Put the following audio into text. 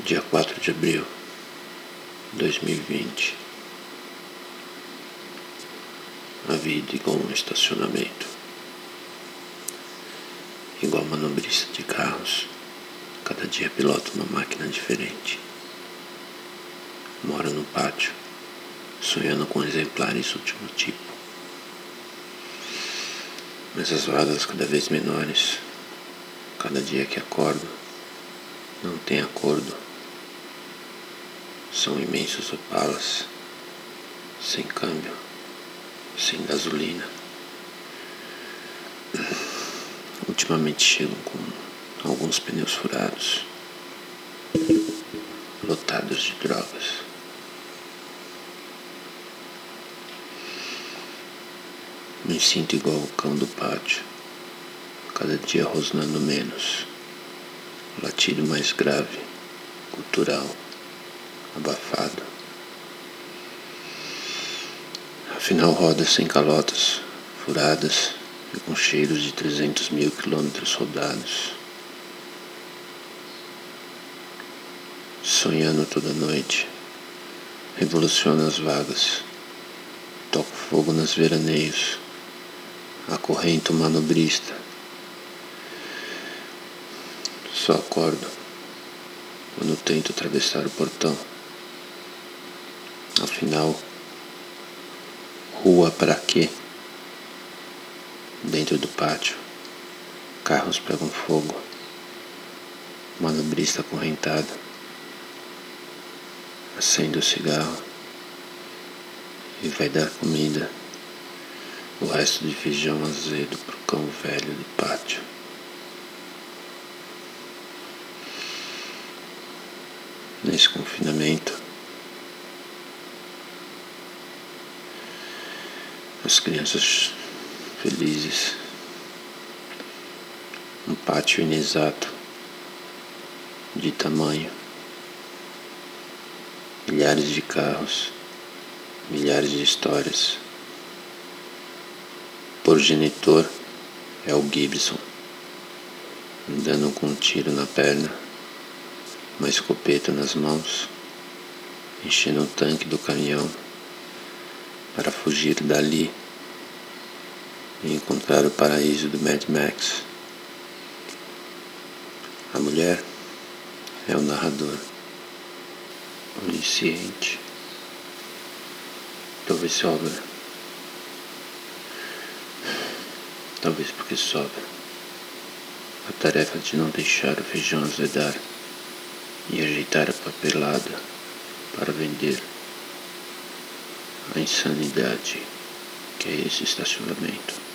dia 4 de abril de 2020. A vida igual um estacionamento, igual manobrista de carros, cada dia pilota uma máquina diferente. Mora no pátio, sonhando com exemplares último tipo. Mas as vagas cada vez menores, cada dia que acordo, não tem acordo são imensos opalas, sem câmbio, sem gasolina. Ultimamente chegam com alguns pneus furados, lotados de drogas. Me sinto igual o cão do pátio, cada dia rosnando menos, latido mais grave, cultural abafado. Afinal, roda sem calotas, furadas e com cheiros de trezentos mil quilômetros rodados. Sonhando toda noite, revoluciono as vagas, toco fogo nas veraneios, acorrento manobrista. Só acordo quando tento atravessar o portão. Afinal, rua para quê? Dentro do pátio, carros pegam fogo, manobrista acorrentado, acende o cigarro. E vai dar comida, o resto de feijão azedo pro cão velho do pátio. Nesse confinamento, as crianças felizes, um pátio inexato de tamanho, milhares de carros, milhares de histórias. Progenitor é o Gibson, andando com um tiro na perna, uma escopeta nas mãos, enchendo o tanque do caminhão para fugir dali e encontrar o paraíso do Mad Max. A mulher é o narrador, onisciente. Talvez sobra. Talvez porque sobra. A tarefa de não deixar o feijão azedar e ajeitar a papelada para vender a insanidade que é esse estacionamento.